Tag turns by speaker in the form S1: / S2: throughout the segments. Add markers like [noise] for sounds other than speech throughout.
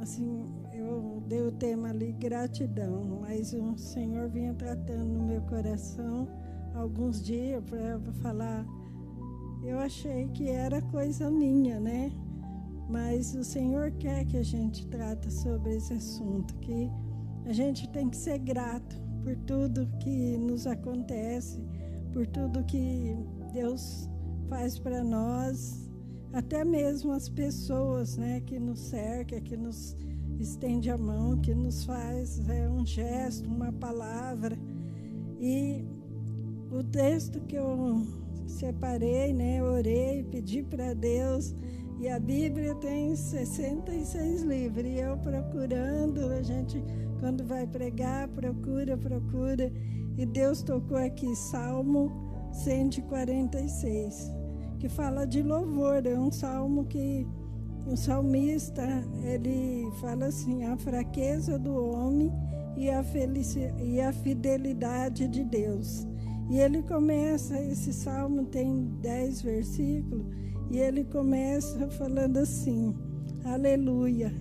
S1: assim, eu dei o tema ali, gratidão, mas o Senhor vinha tratando no meu coração alguns dias para falar. Eu achei que era coisa minha, né? Mas o Senhor quer que a gente trata sobre esse assunto, que a gente tem que ser grato por tudo que nos acontece, por tudo que Deus faz para nós, até mesmo as pessoas, né, que nos cercam, que nos estende a mão, que nos faz é, um gesto, uma palavra. E o texto que eu separei, né, orei, pedi para Deus, e a Bíblia tem 66 livros, e eu procurando, a gente quando vai pregar, procura, procura, e Deus tocou aqui Salmo 146, que fala de louvor, é um salmo que o salmista, ele fala assim: a fraqueza do homem e a, e a fidelidade de Deus. E ele começa, esse salmo tem dez versículos, e ele começa falando assim: Aleluia,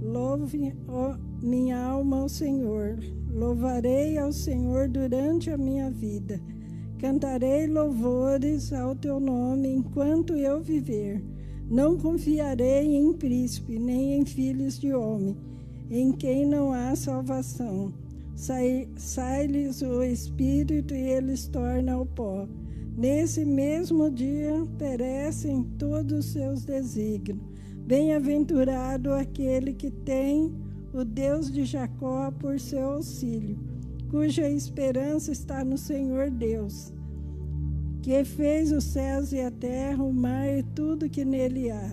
S1: louve ó, minha alma ao Senhor, louvarei ao Senhor durante a minha vida, cantarei louvores ao teu nome enquanto eu viver não confiarei em príncipe, nem em filhos de homem, em quem não há salvação. Sai-lhes o espírito e eles tornam ao pó. Nesse mesmo dia perecem todos os seus desígnios. Bem-aventurado aquele que tem o Deus de Jacó por seu auxílio, cuja esperança está no Senhor Deus que fez os céus e a terra, o mar e tudo que nele há,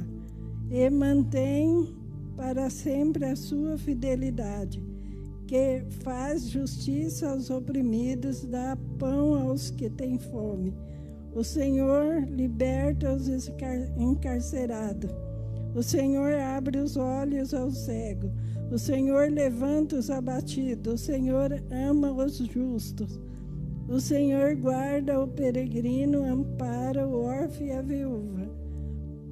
S1: e mantém para sempre a sua fidelidade, que faz justiça aos oprimidos, dá pão aos que têm fome. O Senhor liberta os encarcerados. O Senhor abre os olhos aos cegos. O Senhor levanta os abatidos. O Senhor ama os justos. O Senhor guarda o peregrino, ampara o órfão e a viúva.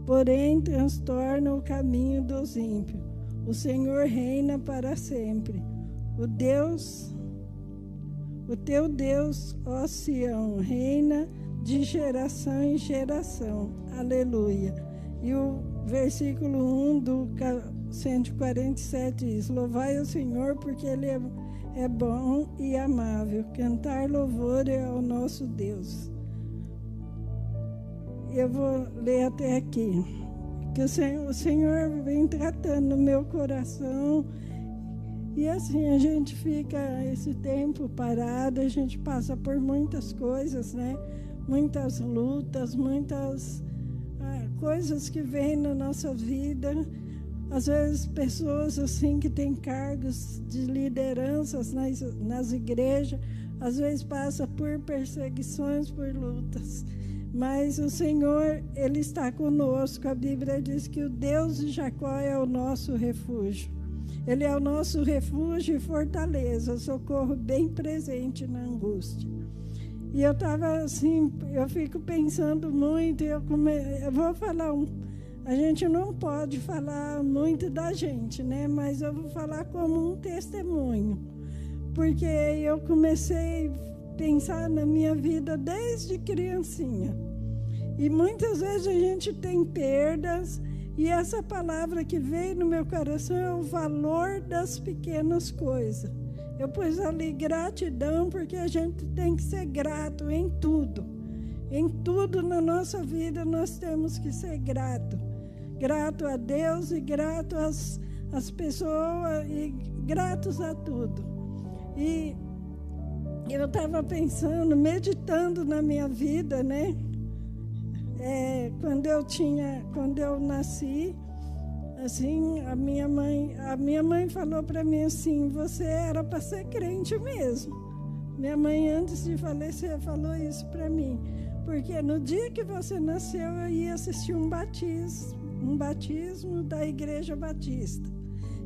S1: Porém, transtorna o caminho dos ímpios. O Senhor reina para sempre. O Deus, o teu Deus, ó Sião, reina de geração em geração. Aleluia. E o versículo 1 do 147 diz: Louvai o Senhor, porque Ele é é bom e amável cantar louvor ao nosso Deus. Eu vou ler até aqui. Que o Senhor, o Senhor vem tratando no meu coração. E assim a gente fica esse tempo parado, a gente passa por muitas coisas, né? Muitas lutas, muitas ah, coisas que vêm na nossa vida às vezes, pessoas assim que têm cargos de lideranças nas, nas igrejas, às vezes passa por perseguições, por lutas. Mas o Senhor, Ele está conosco. A Bíblia diz que o Deus de Jacó é o nosso refúgio. Ele é o nosso refúgio e fortaleza, socorro bem presente na angústia. E eu estava assim, eu fico pensando muito, eu, come... eu vou falar um a gente não pode falar muito da gente, né? Mas eu vou falar como um testemunho. Porque eu comecei a pensar na minha vida desde criancinha. E muitas vezes a gente tem perdas, e essa palavra que veio no meu coração é o valor das pequenas coisas. Eu pus ali gratidão, porque a gente tem que ser grato em tudo. Em tudo na nossa vida nós temos que ser grato grato a Deus e grato às, às pessoas e gratos a tudo. E eu estava pensando, meditando na minha vida, né? É, quando eu tinha, quando eu nasci, assim, a minha mãe, a minha mãe falou para mim assim, você era para ser crente mesmo. Minha mãe antes de falecer falou isso para mim, porque no dia que você nasceu eu ia assistir um batismo um batismo da Igreja Batista.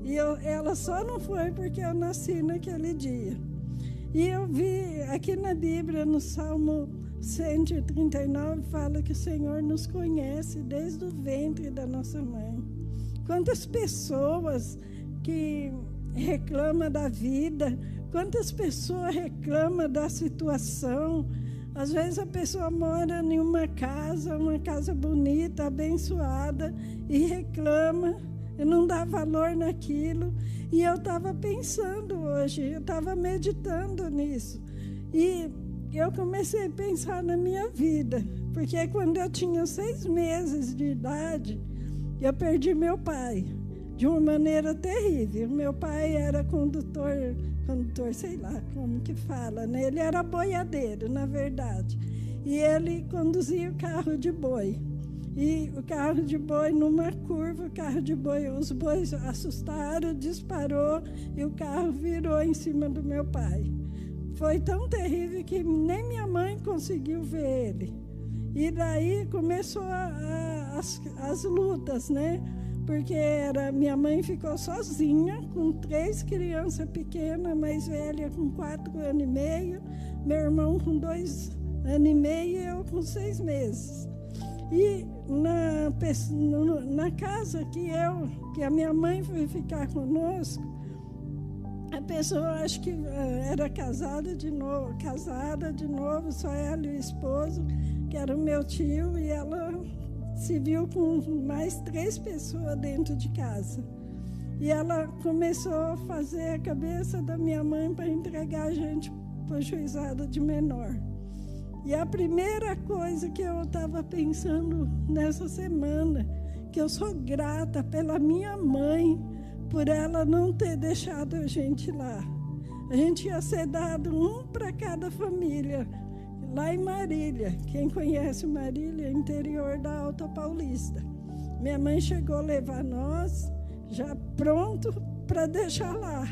S1: E eu, ela só não foi porque eu nasci naquele dia. E eu vi aqui na Bíblia, no Salmo 139, fala que o Senhor nos conhece desde o ventre da nossa mãe. Quantas pessoas que reclamam da vida, quantas pessoas reclamam da situação. Às vezes a pessoa mora em uma casa, uma casa bonita, abençoada, e reclama e não dá valor naquilo. E eu estava pensando hoje, eu estava meditando nisso. E eu comecei a pensar na minha vida, porque quando eu tinha seis meses de idade, eu perdi meu pai de uma maneira terrível. Meu pai era condutor, condutor, sei lá como que fala, né? Ele era boiadeiro, na verdade. E ele conduzia o carro de boi. E o carro de boi, numa curva, o carro de boi, os bois assustaram, disparou e o carro virou em cima do meu pai. Foi tão terrível que nem minha mãe conseguiu ver ele. E daí começou a, a, as, as lutas, né? Porque era, minha mãe ficou sozinha, com três crianças pequenas, mais velha com quatro anos e meio, meu irmão com dois anos e meio e eu com seis meses. E na, na casa que eu, que a minha mãe foi ficar conosco, a pessoa acho que eh, era casada de novo, casada de novo, só ela e o esposo, que era o meu tio, e ela se viu com mais três pessoas dentro de casa. E ela começou a fazer a cabeça da minha mãe para entregar a gente para o juizado de menor. E a primeira coisa que eu estava pensando nessa semana, que eu sou grata pela minha mãe, por ela não ter deixado a gente lá. A gente ia ser dado um para cada família, lá em Marília. Quem conhece Marília, interior da Alta Paulista. Minha mãe chegou a levar nós, já pronto para deixar lá.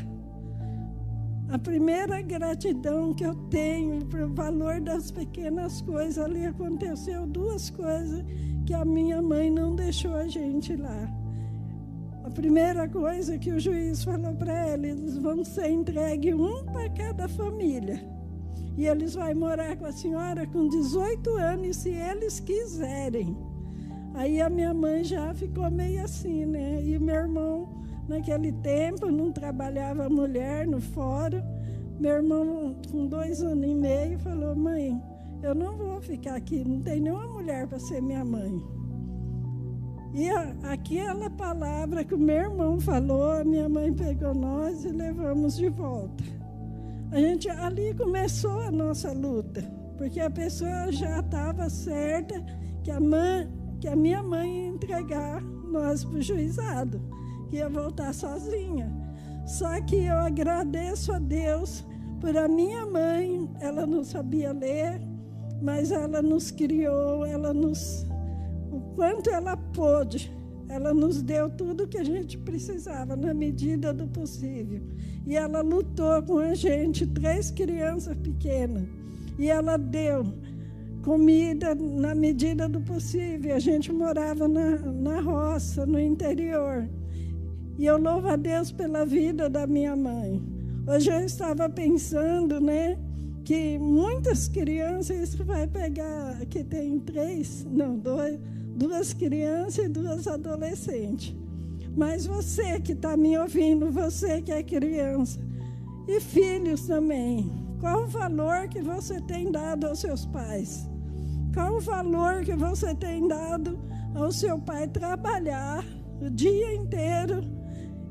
S1: A primeira gratidão que eu tenho para o valor das pequenas coisas, ali aconteceu duas coisas que a minha mãe não deixou a gente lá. A primeira coisa que o juiz falou para ela, eles vão ser entregues um para cada família. E eles vão morar com a senhora com 18 anos, se eles quiserem. Aí a minha mãe já ficou meio assim, né? E meu irmão Naquele tempo não trabalhava mulher no fórum. Meu irmão, com dois anos e meio, falou: Mãe, eu não vou ficar aqui, não tem nenhuma mulher para ser minha mãe. E aquela palavra que o meu irmão falou, a minha mãe pegou nós e levamos de volta. A gente ali começou a nossa luta, porque a pessoa já estava certa que a, mãe, que a minha mãe ia entregar nós para o juizado que ia voltar sozinha. Só que eu agradeço a Deus por a minha mãe, ela não sabia ler, mas ela nos criou, ela nos o quanto ela pôde, ela nos deu tudo que a gente precisava na medida do possível. E ela lutou com a gente, três crianças pequenas, e ela deu comida na medida do possível. A gente morava na, na roça, no interior. E eu louvo a Deus pela vida da minha mãe. Hoje eu estava pensando, né, que muitas crianças, isso vai pegar, que tem três, não, dois, duas crianças e duas adolescentes. Mas você que está me ouvindo, você que é criança, e filhos também, qual o valor que você tem dado aos seus pais? Qual o valor que você tem dado ao seu pai trabalhar o dia inteiro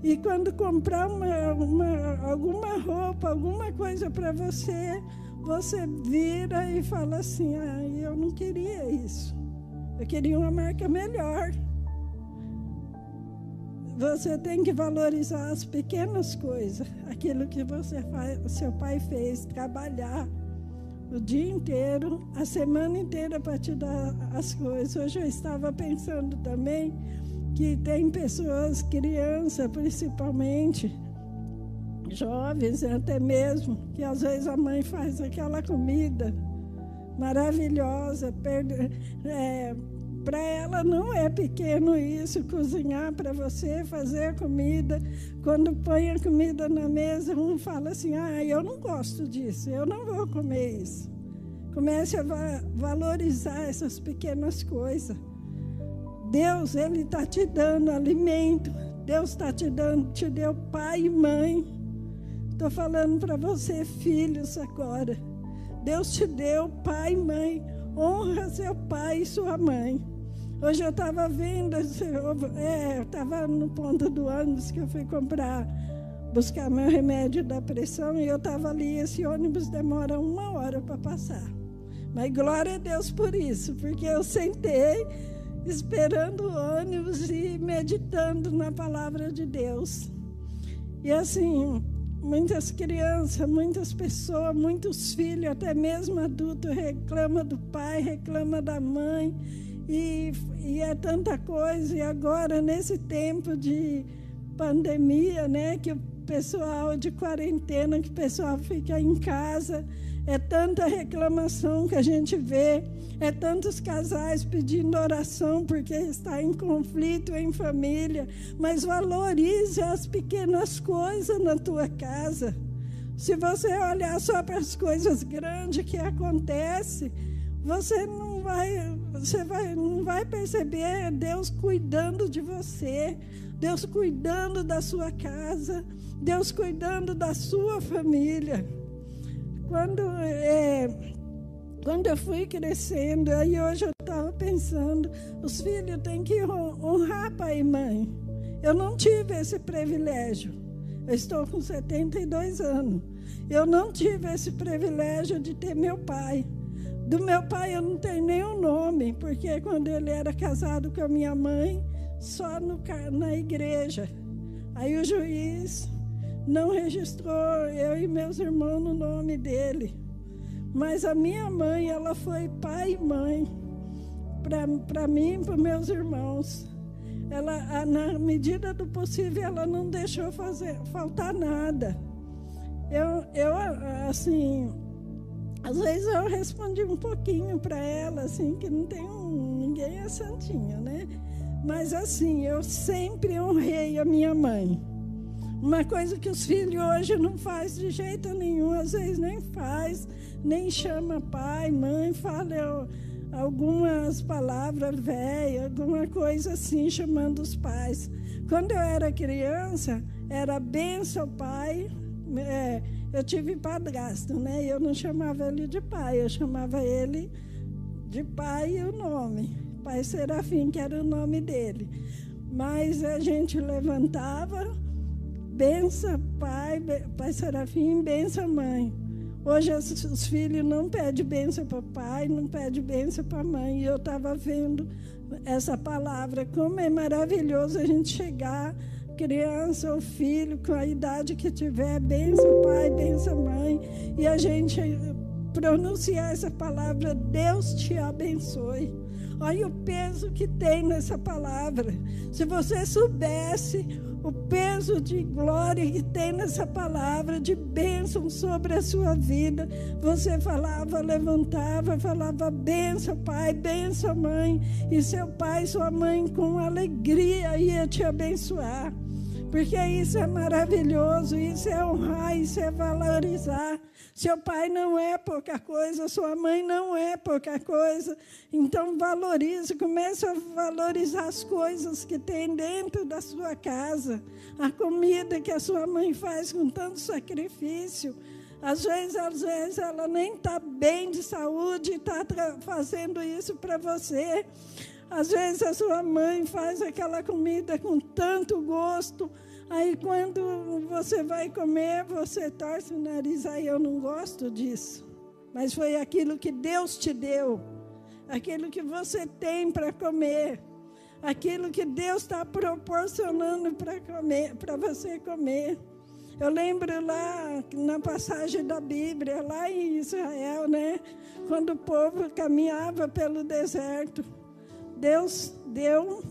S1: e quando comprar uma, uma, alguma roupa, alguma coisa para você, você vira e fala assim: ah, eu não queria isso. Eu queria uma marca melhor. Você tem que valorizar as pequenas coisas, aquilo que você faz, seu pai fez, trabalhar o dia inteiro, a semana inteira para te dar as coisas. Hoje eu estava pensando também que tem pessoas, crianças principalmente, jovens até mesmo, que às vezes a mãe faz aquela comida maravilhosa, é, para ela não é pequeno isso, cozinhar para você, fazer a comida. Quando põe a comida na mesa, um fala assim: ah, eu não gosto disso, eu não vou comer isso. Comece a va valorizar essas pequenas coisas Deus, Ele está te dando alimento. Deus está te dando, te deu pai e mãe. Estou falando para você, filhos, agora. Deus te deu pai e mãe. Honra seu pai e sua mãe. Hoje eu estava vendo, é, estava no ponto do ônibus que eu fui comprar, buscar meu remédio da pressão e eu estava ali. Esse ônibus demora uma hora para passar. Mas glória a Deus por isso, porque eu sentei esperando o ônibus e meditando na palavra de Deus. E assim, muitas crianças, muitas pessoas, muitos filhos, até mesmo adultos, reclamam do pai, reclamam da mãe. E, e é tanta coisa. E agora, nesse tempo de pandemia, né, que o pessoal de quarentena, que o pessoal fica em casa, é tanta reclamação que a gente vê, é tantos casais pedindo oração porque está em conflito em família, mas valorize as pequenas coisas na tua casa. Se você olhar só para as coisas grandes que acontecem, você não vai, você vai, não vai perceber Deus cuidando de você, Deus cuidando da sua casa, Deus cuidando da sua família. Quando, é, quando eu fui crescendo, aí hoje eu estava pensando, os filhos têm que honrar pai e mãe. Eu não tive esse privilégio. Eu estou com 72 anos. Eu não tive esse privilégio de ter meu pai. Do meu pai eu não tenho nenhum nome, porque quando ele era casado com a minha mãe, só no, na igreja. Aí o juiz não registrou eu e meus irmãos no nome dele. Mas a minha mãe, ela foi pai e mãe para mim e para meus irmãos. Ela, na medida do possível, ela não deixou fazer, faltar nada. Eu, eu assim, às vezes eu respondi um pouquinho para ela, assim, que não tem um, ninguém é santinho, né? Mas assim, eu sempre honrei a minha mãe. Uma coisa que os filhos hoje não faz de jeito nenhum, às vezes nem faz, nem chama pai, mãe, fala algumas palavras velhas, alguma coisa assim, chamando os pais. Quando eu era criança, era benção pai, é, eu tive padrasto, né? Eu não chamava ele de pai, eu chamava ele de pai e o nome. Pai Serafim, que era o nome dele. Mas a gente levantava, bença pai, pai Serafim, bença mãe. Hoje os filhos não pedem bênção para pai, não pedem bênção para mãe. E eu estava vendo essa palavra, como é maravilhoso a gente chegar criança ou filho, com a idade que tiver, benção pai, benção mãe, e a gente pronunciar essa palavra, Deus te abençoe. Olha o peso que tem nessa palavra. Se você soubesse o peso de glória que tem nessa palavra, de bênção sobre a sua vida, você falava, levantava, falava benção, pai, benção, mãe, e seu pai sua mãe com alegria ia te abençoar. Porque isso é maravilhoso, isso é honrar, isso é valorizar. Seu pai não é pouca coisa, sua mãe não é pouca coisa. Então valorize, comece a valorizar as coisas que tem dentro da sua casa. A comida que a sua mãe faz com tanto sacrifício. Às vezes, às vezes ela nem está bem de saúde e está fazendo isso para você. Às vezes a sua mãe faz aquela comida com tanto gosto, aí quando você vai comer, você torce o nariz, aí eu não gosto disso. Mas foi aquilo que Deus te deu, aquilo que você tem para comer, aquilo que Deus está proporcionando para comer, para você comer. Eu lembro lá na passagem da Bíblia, lá em Israel, né? Quando o povo caminhava pelo deserto. Deus deu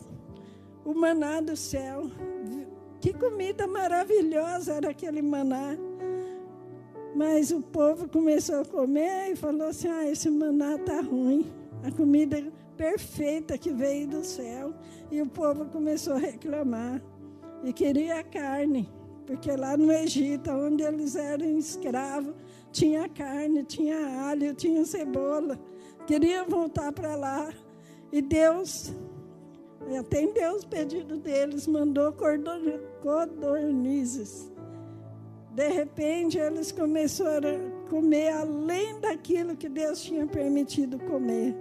S1: o maná do céu. Que comida maravilhosa era aquele maná. Mas o povo começou a comer e falou assim: ah, esse maná está ruim. A comida perfeita que veio do céu. E o povo começou a reclamar. E queria carne. Porque lá no Egito, onde eles eram escravos, tinha carne, tinha alho, tinha cebola. Queria voltar para lá. E Deus atendeu os pedidos deles, mandou codornizes. De repente, eles começaram a comer além daquilo que Deus tinha permitido comer.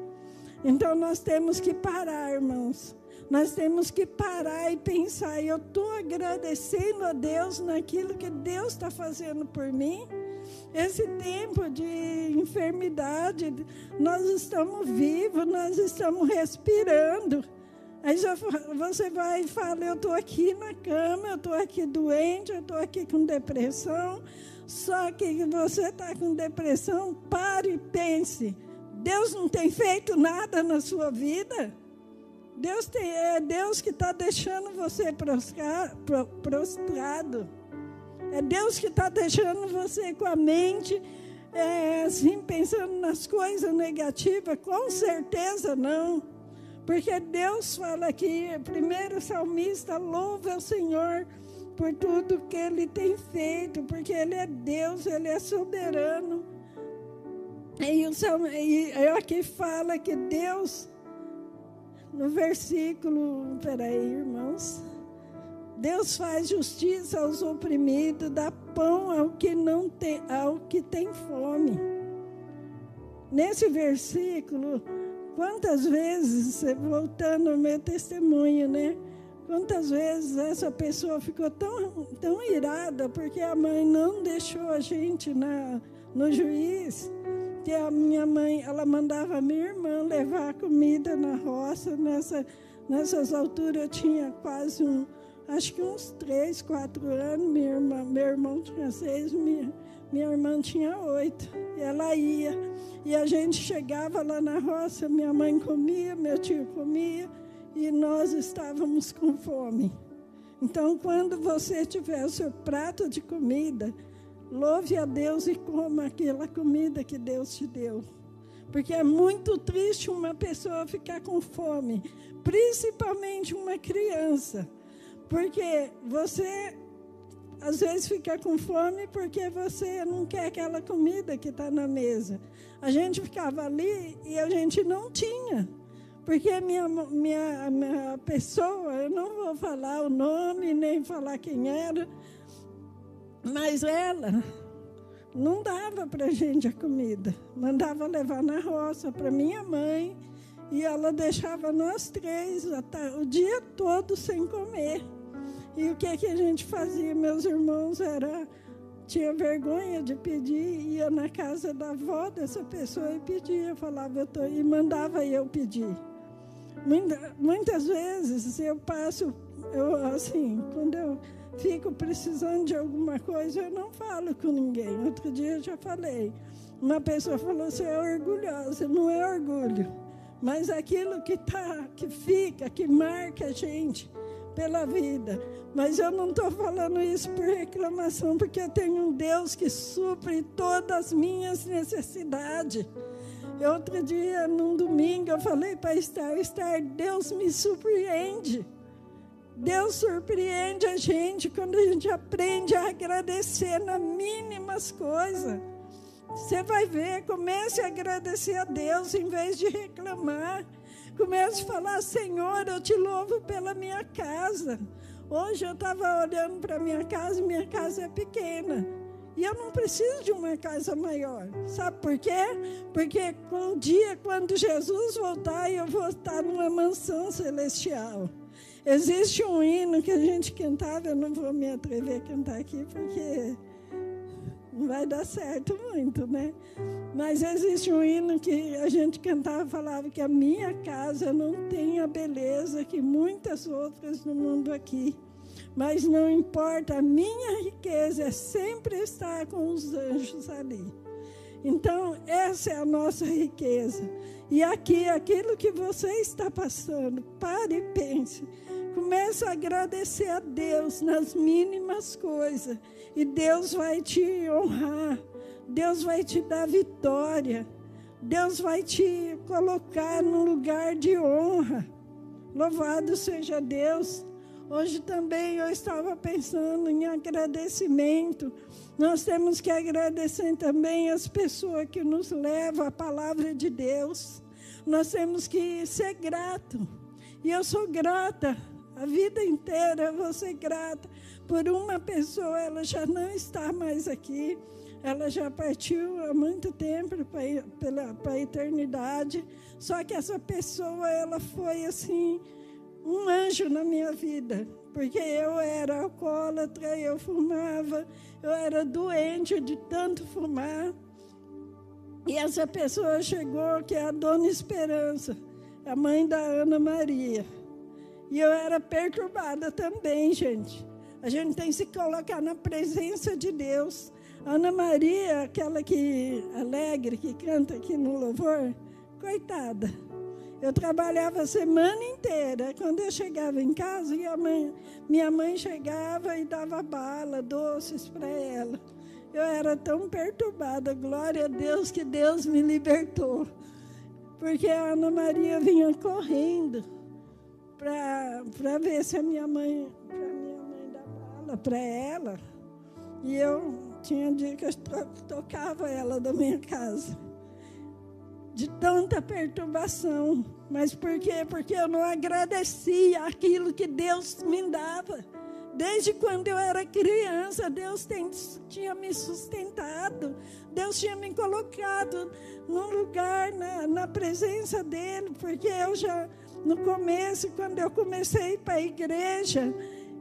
S1: Então, nós temos que parar, irmãos. Nós temos que parar e pensar. Eu estou agradecendo a Deus naquilo que Deus está fazendo por mim. Esse tempo de enfermidade, nós estamos vivos, nós estamos respirando. Aí já, você vai e fala: Eu estou aqui na cama, eu estou aqui doente, eu estou aqui com depressão. Só que você está com depressão, pare e pense: Deus não tem feito nada na sua vida? Deus tem, é Deus que está deixando você prostrado. É Deus que está deixando você com a mente é, assim, pensando nas coisas negativas? Com certeza não. Porque Deus fala aqui, primeiro salmista, louva o Senhor por tudo que Ele tem feito, porque Ele é Deus, Ele é soberano. E, o, e aqui fala que Deus no versículo, peraí, irmãos. Deus faz justiça aos oprimidos, dá pão ao que não tem, ao que tem fome. Nesse versículo, quantas vezes, voltando ao meu testemunho, né? Quantas vezes essa pessoa ficou tão, tão irada porque a mãe não deixou a gente na, no juiz que a minha mãe, ela mandava a minha irmã levar comida na roça. Nessa, nessas alturas eu tinha quase um, acho que uns três, quatro anos. Minha irmã, meu irmão tinha seis, minha, minha irmã tinha oito. E ela ia. E a gente chegava lá na roça, minha mãe comia, meu tio comia, e nós estávamos com fome. Então, quando você tiver o seu prato de comida, Louve a Deus e coma aquela comida que Deus te deu. Porque é muito triste uma pessoa ficar com fome, principalmente uma criança. Porque você às vezes fica com fome porque você não quer aquela comida que está na mesa. A gente ficava ali e a gente não tinha. Porque minha, minha, minha pessoa, eu não vou falar o nome, nem falar quem era, mas ela não dava para a gente a comida. Mandava levar na roça para minha mãe. E ela deixava nós três o dia todo sem comer. E o que, que a gente fazia? Meus irmãos era tinha vergonha de pedir, ia na casa da avó dessa pessoa e pedia, falava, eu tô, e mandava eu pedir. muitas vezes eu passo, eu, assim, quando eu fico precisando de alguma coisa, eu não falo com ninguém. Outro dia eu já falei. Uma pessoa falou: você é orgulhosa. Não é orgulho, mas aquilo que tá, que fica, que marca a gente pela vida. Mas eu não estou falando isso por reclamação, porque eu tenho um Deus que supre todas as minhas necessidades. Outro dia, num domingo, eu falei para Estar, Estar, Deus me surpreende. Deus surpreende a gente quando a gente aprende a agradecer nas mínimas coisas. Você vai ver, comece a agradecer a Deus em vez de reclamar. Comece a falar, Senhor, eu te louvo pela minha casa. Hoje eu estava olhando para minha casa, minha casa é pequena. E eu não preciso de uma casa maior. Sabe por quê? Porque um dia, quando Jesus voltar, eu vou estar numa mansão celestial. Existe um hino que a gente cantava, eu não vou me atrever a cantar aqui porque não vai dar certo muito, né? Mas existe um hino que a gente cantava, falava que a minha casa não tem a beleza que muitas outras no mundo aqui. Mas não importa, a minha riqueza é sempre estar com os anjos ali. Então, essa é a nossa riqueza. E aqui, aquilo que você está passando, pare e pense. Comece a agradecer a Deus nas mínimas coisas. E Deus vai te honrar. Deus vai te dar vitória. Deus vai te colocar num lugar de honra. Louvado seja Deus. Hoje também eu estava pensando em agradecimento. Nós temos que agradecer também as pessoas que nos levam a palavra de Deus. Nós temos que ser grato. E eu sou grata, a vida inteira eu vou ser grata por uma pessoa, ela já não está mais aqui, ela já partiu há muito tempo para a eternidade, só que essa pessoa, ela foi assim, um anjo na minha vida, porque eu era alcoólatra, eu fumava, eu era doente de tanto fumar. E essa pessoa chegou, que é a Dona Esperança, a mãe da Ana Maria. E eu era perturbada também, gente. A gente tem que se colocar na presença de Deus. Ana Maria, aquela que alegre, que canta aqui no louvor, coitada. Eu trabalhava a semana inteira. Quando eu chegava em casa, mãe, minha mãe chegava e dava bala, doces para ela. Eu era tão perturbada, glória a Deus que Deus me libertou. Porque a Ana Maria vinha correndo para ver se a minha mãe, para minha mãe dar bala para ela. E eu tinha dia que eu tocava ela da minha casa. De tanta perturbação. Mas por quê? Porque eu não agradecia aquilo que Deus me dava. Desde quando eu era criança, Deus tem, tinha me sustentado. Deus tinha me colocado num lugar na, na presença dEle, porque eu já, no começo, quando eu comecei para a igreja,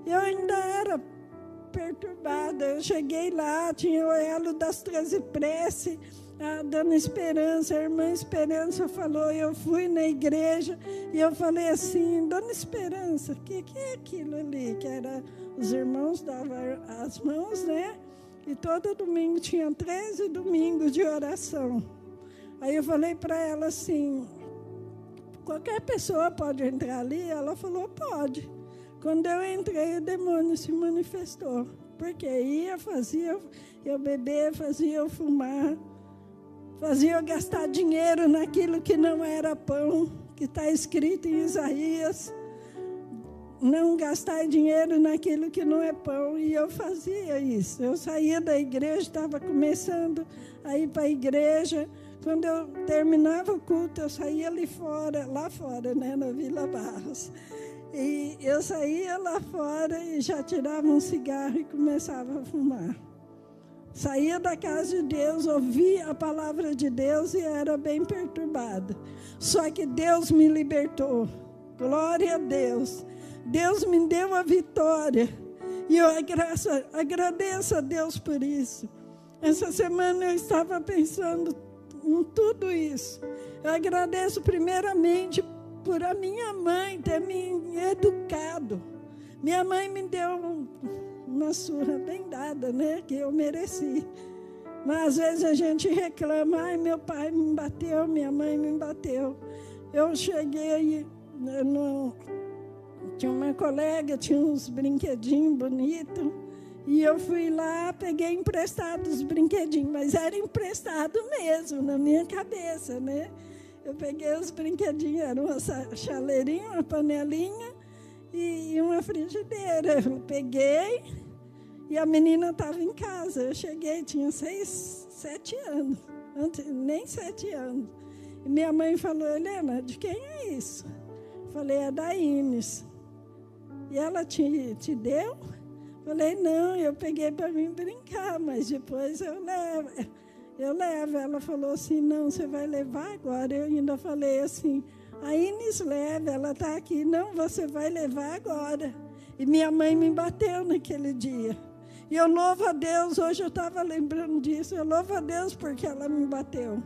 S1: eu ainda era perturbada. Eu cheguei lá, tinha o elo das treze preces a dona Esperança, a irmã Esperança falou, eu fui na igreja e eu falei assim, dona Esperança, o que, que é aquilo ali? Que era, os irmãos davam as mãos, né? E todo domingo tinha 13 domingos de oração. Aí eu falei para ela assim, qualquer pessoa pode entrar ali? Ela falou, pode. Quando eu entrei, o demônio se manifestou. Porque ia, fazia eu beber, fazia eu fumar fazia eu gastar dinheiro naquilo que não era pão, que está escrito em Isaías. Não gastar dinheiro naquilo que não é pão. E eu fazia isso. Eu saía da igreja, estava começando a ir para a igreja. Quando eu terminava o culto, eu saía ali fora, lá fora, né, na Vila Barros. E eu saía lá fora e já tirava um cigarro e começava a fumar. Saía da casa de Deus, ouvia a palavra de Deus e era bem perturbada. Só que Deus me libertou. Glória a Deus. Deus me deu a vitória. E eu agradeço, agradeço a Deus por isso. Essa semana eu estava pensando em tudo isso. Eu agradeço primeiramente por a minha mãe ter me educado. Minha mãe me deu um, uma surra bem dada, né? Que eu mereci. Mas às vezes a gente reclama, ai, meu pai me bateu, minha mãe me bateu. Eu cheguei, né, no, tinha uma colega, tinha uns brinquedinhos bonitos, e eu fui lá, peguei emprestado os brinquedinhos, mas era emprestado mesmo, na minha cabeça, né? Eu peguei os brinquedinhos, era uma chaleirinha, uma panelinha, e uma frigideira. Eu peguei e a menina estava em casa. Eu cheguei, tinha seis, sete anos, antes, nem sete anos. E minha mãe falou, Helena, de quem é isso? Falei, é da Ines. E ela te, te deu? Falei, não, eu peguei para mim brincar, mas depois eu levo. Eu levo. Ela falou assim, não, você vai levar agora. Eu ainda falei assim, a Inês leva, ela está aqui. Não, você vai levar agora. E minha mãe me bateu naquele dia. E eu louvo a Deus, hoje eu estava lembrando disso. Eu louvo a Deus porque ela me bateu.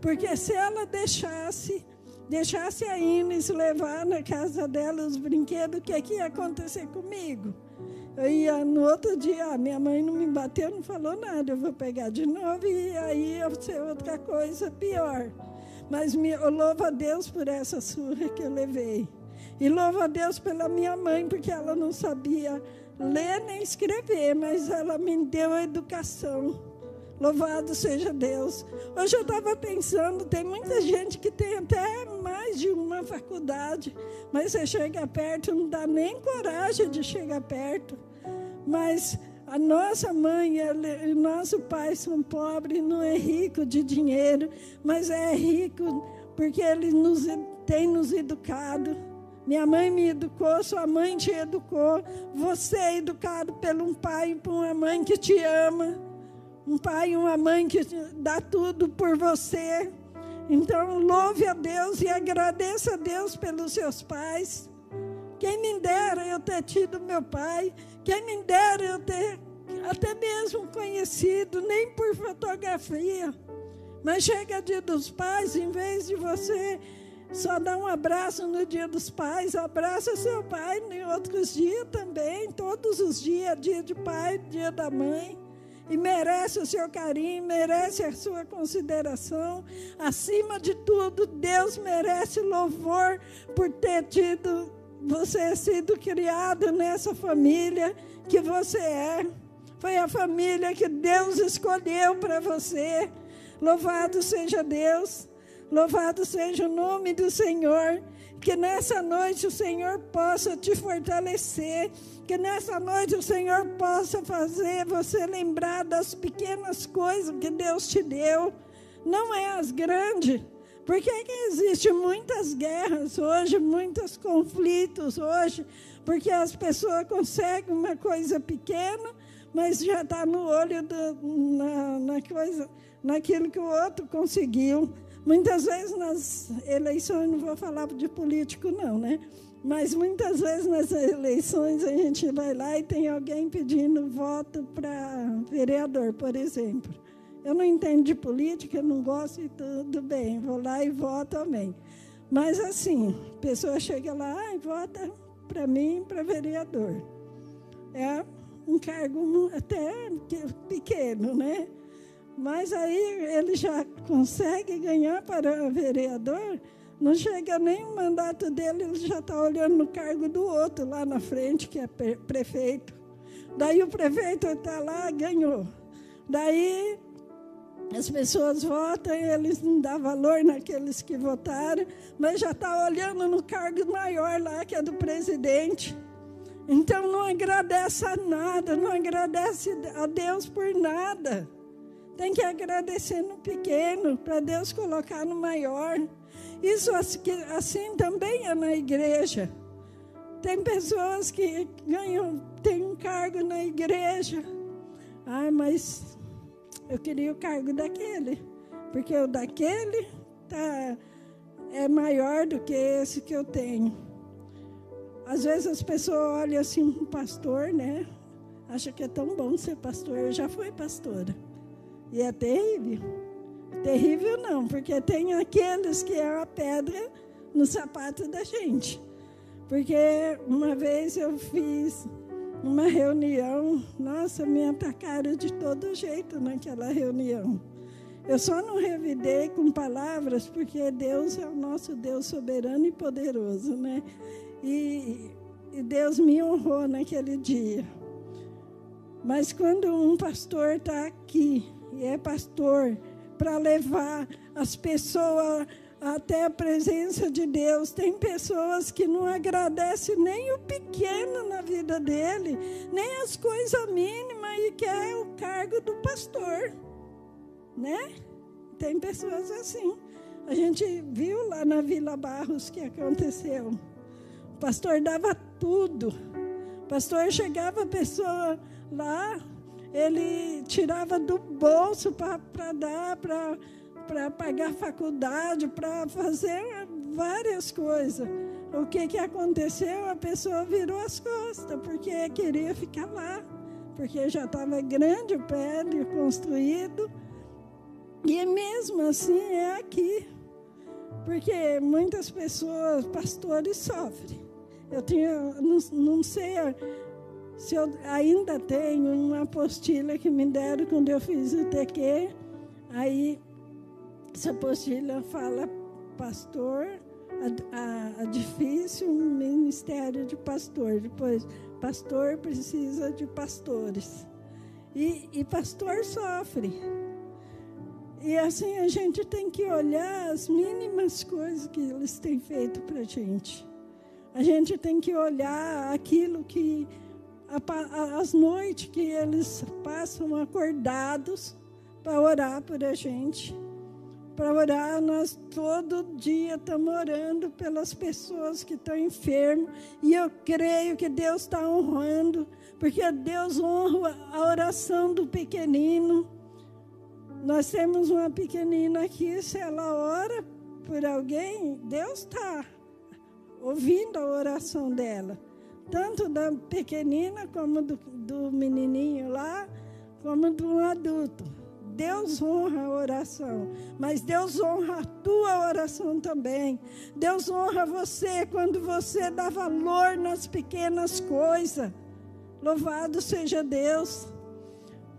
S1: Porque se ela deixasse, deixasse a Inês levar na casa dela os brinquedos, o que, que ia acontecer comigo? Eu ia no outro dia, minha mãe não me bateu, não falou nada. Eu vou pegar de novo e aí ia ser outra coisa pior. Mas me, eu louvo a Deus por essa surra que eu levei. E louvo a Deus pela minha mãe, porque ela não sabia ler nem escrever, mas ela me deu a educação. Louvado seja Deus. Hoje eu estava pensando, tem muita gente que tem até mais de uma faculdade, mas você chega perto, não dá nem coragem de chegar perto. Mas a nossa mãe e o nosso pai são pobres, não é rico de dinheiro, mas é rico porque ele nos tem nos educado. Minha mãe me educou, sua mãe te educou. Você é educado por um pai e por uma mãe que te ama. Um pai e uma mãe que dá tudo por você. Então, louve a Deus e agradeça a Deus pelos seus pais. Quem me dera eu ter tido meu pai. Quem me dera eu ter até mesmo conhecido, nem por fotografia. Mas chega dia dos pais, em vez de você só dar um abraço no dia dos pais, abraça seu pai em outros dias também, todos os dias, dia de pai, dia da mãe. E merece o seu carinho, merece a sua consideração. Acima de tudo, Deus merece louvor por ter tido você sido criado nessa família que você é. Foi a família que Deus escolheu para você. Louvado seja Deus. Louvado seja o nome do Senhor. Que nessa noite o Senhor possa te fortalecer. Que nessa noite o Senhor possa fazer você lembrar das pequenas coisas que Deus te deu. Não é as grandes. Por que, que existe muitas guerras hoje, muitos conflitos hoje? Porque as pessoas conseguem uma coisa pequena, mas já está no olho do, na, na coisa, naquilo que o outro conseguiu. Muitas vezes nas eleições, não vou falar de político, não, né? Mas muitas vezes nas eleições a gente vai lá e tem alguém pedindo voto para vereador, por exemplo. Eu não entendo de política, não gosto e tudo bem, vou lá e voto, amém. Mas assim, a pessoa chega lá e vota para mim, para vereador. É um cargo até pequeno, né? Mas aí ele já consegue ganhar para vereador, não chega nem o mandato dele, ele já está olhando no cargo do outro lá na frente, que é prefeito. Daí o prefeito está lá, ganhou. Daí as pessoas votam, eles não dão valor naqueles que votaram, mas já está olhando no cargo maior lá, que é do presidente. Então não agradece a nada, não agradece a Deus por nada. Tem que agradecer no pequeno, para Deus colocar no maior. Isso assim também é na igreja. Tem pessoas que ganham, tem um cargo na igreja. Ah, mas eu queria o cargo daquele, porque o daquele tá, é maior do que esse que eu tenho. Às vezes as pessoas olham assim, um pastor, né? Acha que é tão bom ser pastor. Eu já fui pastora. E é terrível. Terrível não, porque tem aqueles que é a pedra no sapato da gente. Porque uma vez eu fiz uma reunião, nossa, me atacaram de todo jeito naquela reunião. Eu só não revidei com palavras, porque Deus é o nosso Deus soberano e poderoso, né? E, e Deus me honrou naquele dia. Mas quando um pastor está aqui, é pastor, para levar as pessoas até a presença de Deus. Tem pessoas que não agradecem nem o pequeno na vida dele, nem as coisas mínimas e quer o cargo do pastor, né? Tem pessoas assim. A gente viu lá na Vila Barros que aconteceu. O pastor dava tudo. O pastor chegava a pessoa lá, ele tirava do bolso para dar para pagar faculdade, para fazer várias coisas. O que, que aconteceu? A pessoa virou as costas, porque queria ficar lá, porque já estava grande o prédio construído. E mesmo assim é aqui, porque muitas pessoas, pastores, sofrem. Eu tinha, não, não sei se eu ainda tenho uma apostila que me deram quando eu fiz o TQ. Aí essa apostila fala pastor, a, a, a difícil ministério de pastor. Depois, pastor precisa de pastores. E, e pastor sofre. E assim a gente tem que olhar as mínimas coisas que eles têm feito para a gente. A gente tem que olhar aquilo que, as noites que eles passam acordados para orar por a gente para orar. Nós todo dia estamos orando pelas pessoas que estão enfermas. E eu creio que Deus está honrando, porque Deus honra a oração do pequenino. Nós temos uma pequenina aqui, se ela ora por alguém, Deus está ouvindo a oração dela. Tanto da pequenina, como do, do menininho lá, como do adulto. Deus honra a oração, mas Deus honra a tua oração também. Deus honra você quando você dá valor nas pequenas coisas. Louvado seja Deus.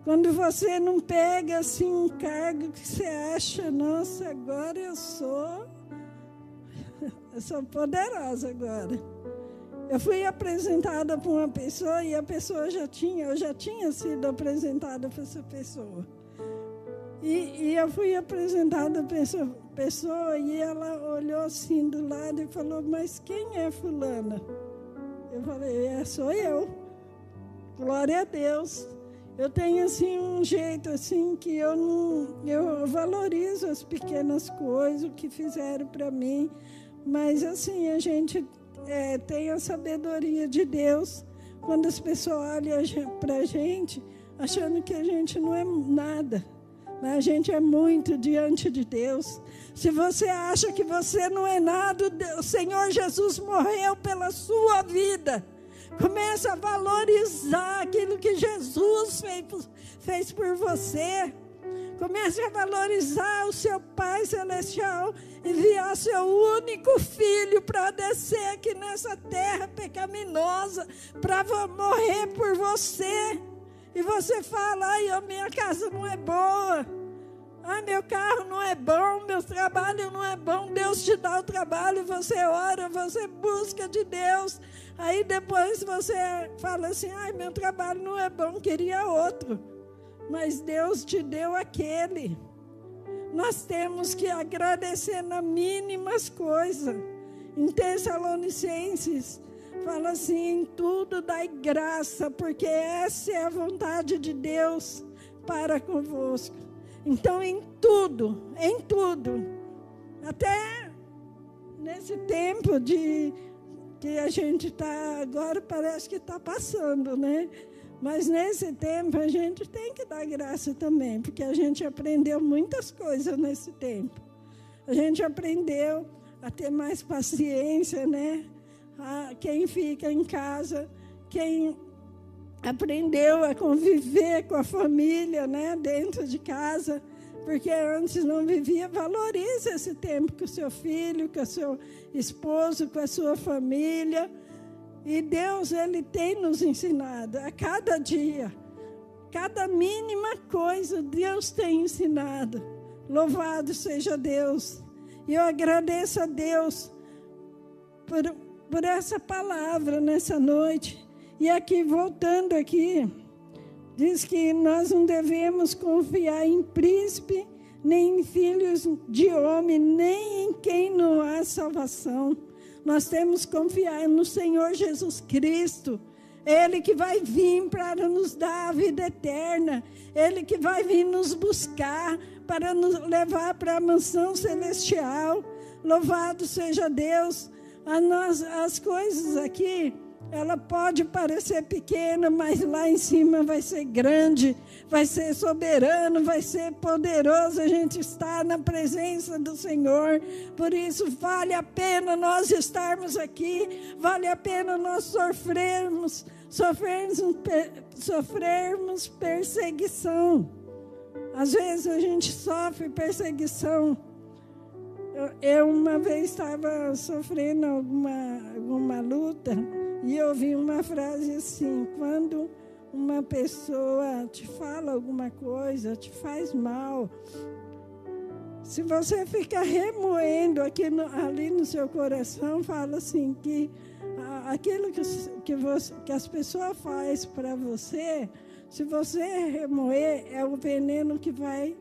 S1: Quando você não pega assim um cargo que você acha, nossa, agora eu sou, [laughs] eu sou poderosa agora. Eu fui apresentada para uma pessoa e a pessoa já tinha, eu já tinha sido apresentada para essa pessoa. E, e eu fui apresentada para essa pessoa e ela olhou assim do lado e falou: Mas quem é Fulana? Eu falei: É, sou eu. Glória a Deus. Eu tenho assim um jeito assim que eu não, eu valorizo as pequenas coisas que fizeram para mim, mas assim a gente é, tem a sabedoria de Deus quando as pessoas olham para a gente achando que a gente não é nada. Mas a gente é muito diante de Deus. Se você acha que você não é nada, o Senhor Jesus morreu pela sua vida. Comece a valorizar aquilo que Jesus fez, fez por você. Comece a valorizar o seu Pai Celestial, enviar seu único filho para descer aqui nessa terra pecaminosa, para morrer por você. E você fala, ai, a minha casa não é boa. Ai, meu carro não é bom, meu trabalho não é bom. Deus te dá o trabalho, você ora, você busca de Deus. Aí depois você fala assim: ai, meu trabalho não é bom, queria outro. Mas Deus te deu aquele. Nós temos que agradecer nas mínimas coisas. Em Tessalonicenses, Fala assim: em tudo dai graça, porque essa é a vontade de Deus para convosco. Então, em tudo, em tudo, até nesse tempo de que a gente está agora parece que está passando, né? Mas nesse tempo a gente tem que dar graça também, porque a gente aprendeu muitas coisas nesse tempo. A gente aprendeu a ter mais paciência, né? quem fica em casa, quem aprendeu a conviver com a família, né, dentro de casa, porque antes não vivia, valorize esse tempo com o seu filho, com o seu esposo, com a sua família. E Deus, Ele tem nos ensinado a cada dia, cada mínima coisa, Deus tem ensinado. Louvado seja Deus. E eu agradeço a Deus por por essa palavra nessa noite. E aqui, voltando aqui, diz que nós não devemos confiar em príncipe, nem em filhos de homem, nem em quem não há salvação. Nós temos que confiar no Senhor Jesus Cristo. Ele que vai vir para nos dar a vida eterna. Ele que vai vir nos buscar para nos levar para a mansão celestial. Louvado seja Deus nós, as coisas aqui, ela pode parecer pequena, mas lá em cima vai ser grande, vai ser soberano, vai ser poderoso. A gente está na presença do Senhor. Por isso, vale a pena nós estarmos aqui, vale a pena nós sofrermos, sofrermos, sofrermos perseguição. Às vezes a gente sofre perseguição eu, uma vez estava sofrendo alguma, alguma luta e eu ouvi uma frase assim: quando uma pessoa te fala alguma coisa, te faz mal, se você ficar remoendo aqui no, ali no seu coração, fala assim que aquilo que, que, você, que as pessoas fazem para você, se você remoer, é o veneno que vai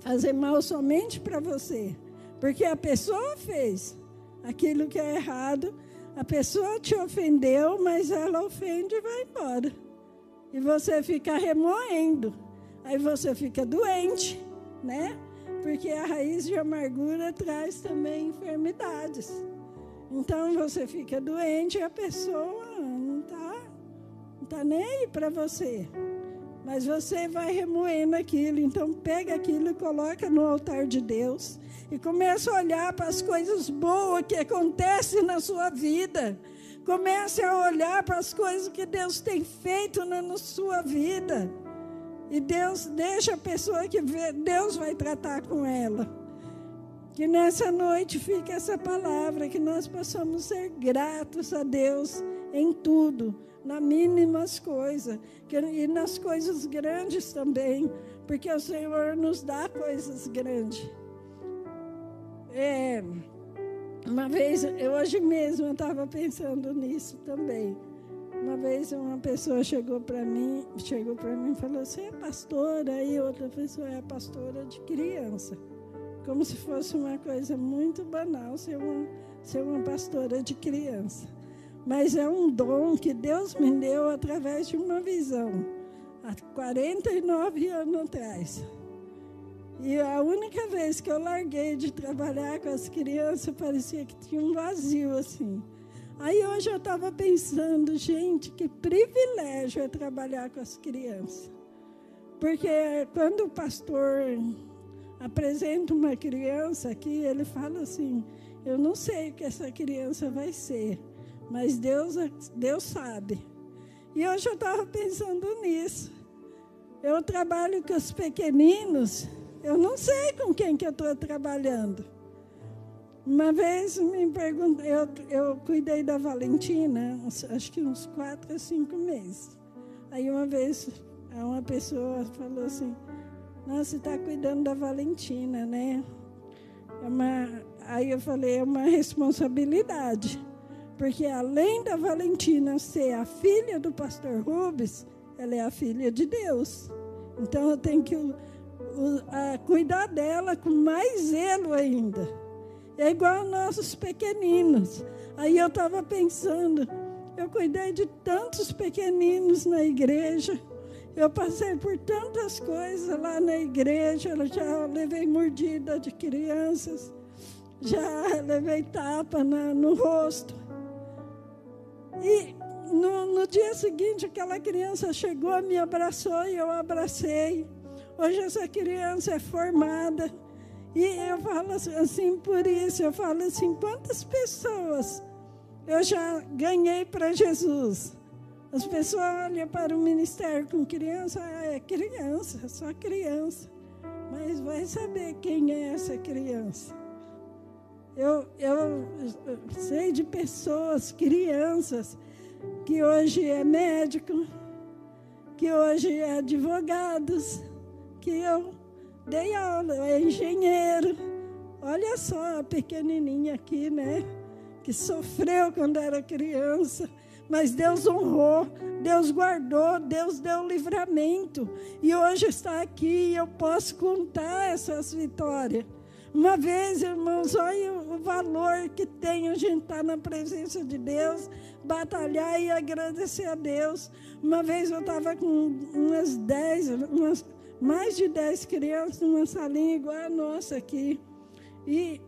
S1: fazer mal somente para você. Porque a pessoa fez aquilo que é errado, a pessoa te ofendeu, mas ela ofende e vai embora. E você fica remoendo. Aí você fica doente, né? Porque a raiz de amargura traz também enfermidades. Então você fica doente e a pessoa não está não tá nem aí para você. Mas você vai remoendo aquilo. Então pega aquilo e coloca no altar de Deus. E começa a olhar para as coisas boas que acontecem na sua vida. Comece a olhar para as coisas que Deus tem feito na, na sua vida. E Deus deixa a pessoa que vê, Deus vai tratar com ela. Que nessa noite fique essa palavra, que nós possamos ser gratos a Deus em tudo nas mínimas coisas e nas coisas grandes também, porque o Senhor nos dá coisas grandes. É, uma vez, hoje mesmo eu estava pensando nisso também. Uma vez uma pessoa chegou para mim, chegou para mim e falou: "Você é pastora?" E outra pessoa é pastora de criança, como se fosse uma coisa muito banal ser uma ser uma pastora de criança mas é um dom que Deus me deu através de uma visão, há 49 anos atrás. E a única vez que eu larguei de trabalhar com as crianças, parecia que tinha um vazio assim. Aí hoje eu estava pensando, gente, que privilégio é trabalhar com as crianças. Porque quando o pastor apresenta uma criança aqui, ele fala assim: Eu não sei o que essa criança vai ser, mas Deus, Deus sabe. E hoje eu estava pensando nisso. Eu trabalho com os pequeninos, eu não sei com quem que eu estou trabalhando. Uma vez me perguntou, eu, eu cuidei da Valentina, acho que uns quatro a cinco meses. Aí uma vez uma pessoa falou assim, nossa, você está cuidando da Valentina, né? É uma, aí eu falei, é uma responsabilidade. Porque além da Valentina ser a filha do pastor Rubens, ela é a filha de Deus. Então eu tenho que o, a, cuidar dela com mais zelo ainda. É igual nossos pequeninos. Aí eu estava pensando, eu cuidei de tantos pequeninos na igreja. Eu passei por tantas coisas lá na igreja. Eu já levei mordida de crianças, já levei tapa na, no rosto. E no, no dia seguinte, aquela criança chegou, me abraçou e eu abracei. Hoje essa criança é formada. E eu falo assim, assim, por isso, eu falo assim, quantas pessoas eu já ganhei para Jesus? As pessoas olham para o ministério com criança, ah, é criança, só criança. Mas vai saber quem é essa criança. Eu, eu sei de pessoas, crianças, que hoje é médico, que hoje é advogados, que eu dei aula, é engenheiro. Olha só a pequenininha aqui, né? Que sofreu quando era criança, mas Deus honrou, Deus guardou, Deus deu livramento. E hoje está aqui e eu posso contar essas vitórias. Uma vez, irmãos, olha o valor que tem a gente estar na presença de Deus, batalhar e agradecer a Deus. Uma vez eu estava com umas dez, umas, mais de dez crianças numa salinha igual a nossa aqui. E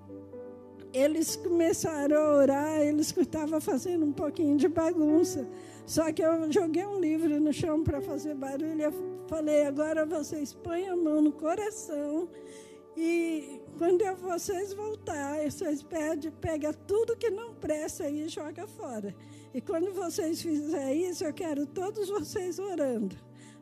S1: eles começaram a orar, eles estavam fazendo um pouquinho de bagunça. Só que eu joguei um livro no chão para fazer barulho. Eu falei, agora vocês põem a mão no coração e quando vocês voltarem, vocês pedem, pega tudo que não presta e joga fora. E quando vocês fizerem isso, eu quero todos vocês orando.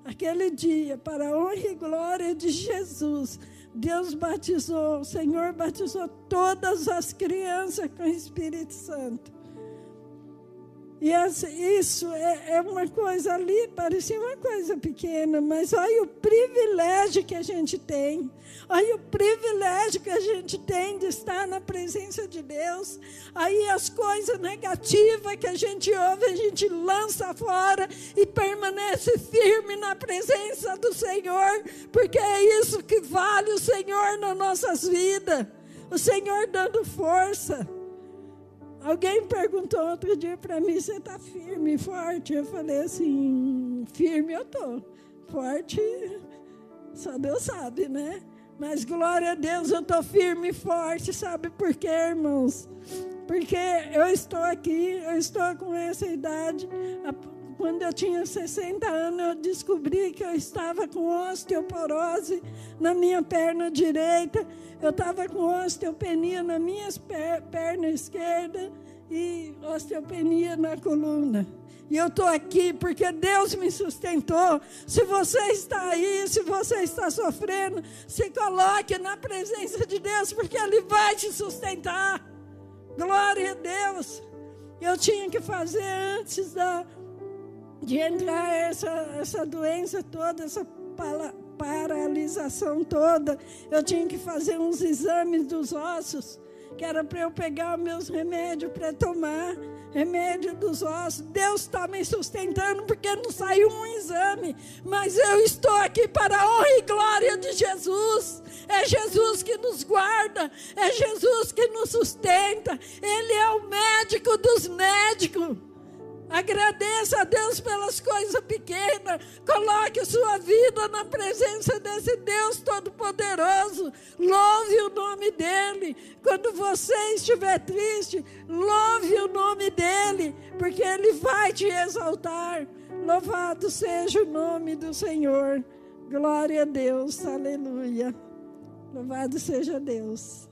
S1: Aquele dia, para a honra e glória de Jesus, Deus batizou, o Senhor batizou todas as crianças com o Espírito Santo. E isso é, é, uma coisa ali, parecia uma coisa pequena, mas olha o privilégio que a gente tem. Olha o privilégio que a gente tem de estar na presença de Deus. Aí as coisas negativas que a gente ouve, a gente lança fora e permanece firme na presença do Senhor, porque é isso que vale o Senhor nas nossas vidas. O Senhor dando força. Alguém perguntou outro dia para mim: você está firme, forte? Eu falei assim: firme eu estou, forte, só Deus sabe, né? Mas glória a Deus, eu estou firme e forte, sabe por quê, irmãos? Porque eu estou aqui, eu estou com essa idade. Quando eu tinha 60 anos, eu descobri que eu estava com osteoporose na minha perna direita, eu estava com osteopenia na minha perna esquerda e osteopenia na coluna. E eu estou aqui porque Deus me sustentou. Se você está aí, se você está sofrendo, se coloque na presença de Deus, porque Ele vai te sustentar. Glória a Deus. Eu tinha que fazer antes da, de entrar essa, essa doença toda, essa paralisação toda. Eu tinha que fazer uns exames dos ossos que era para eu pegar meus remédios para tomar, remédio dos ossos. Deus está me sustentando porque não saiu um exame, mas eu estou aqui para a honra e glória de Jesus. É Jesus que nos guarda, é Jesus que nos sustenta. Ele é o médico dos médicos. Agradeça a Deus pelas coisas pequenas. Coloque sua vida na presença desse Deus Todo-Poderoso. Louve o nome dEle. Quando você estiver triste, louve o nome dEle, porque Ele vai te exaltar. Louvado seja o nome do Senhor. Glória a Deus. Aleluia. Louvado seja Deus.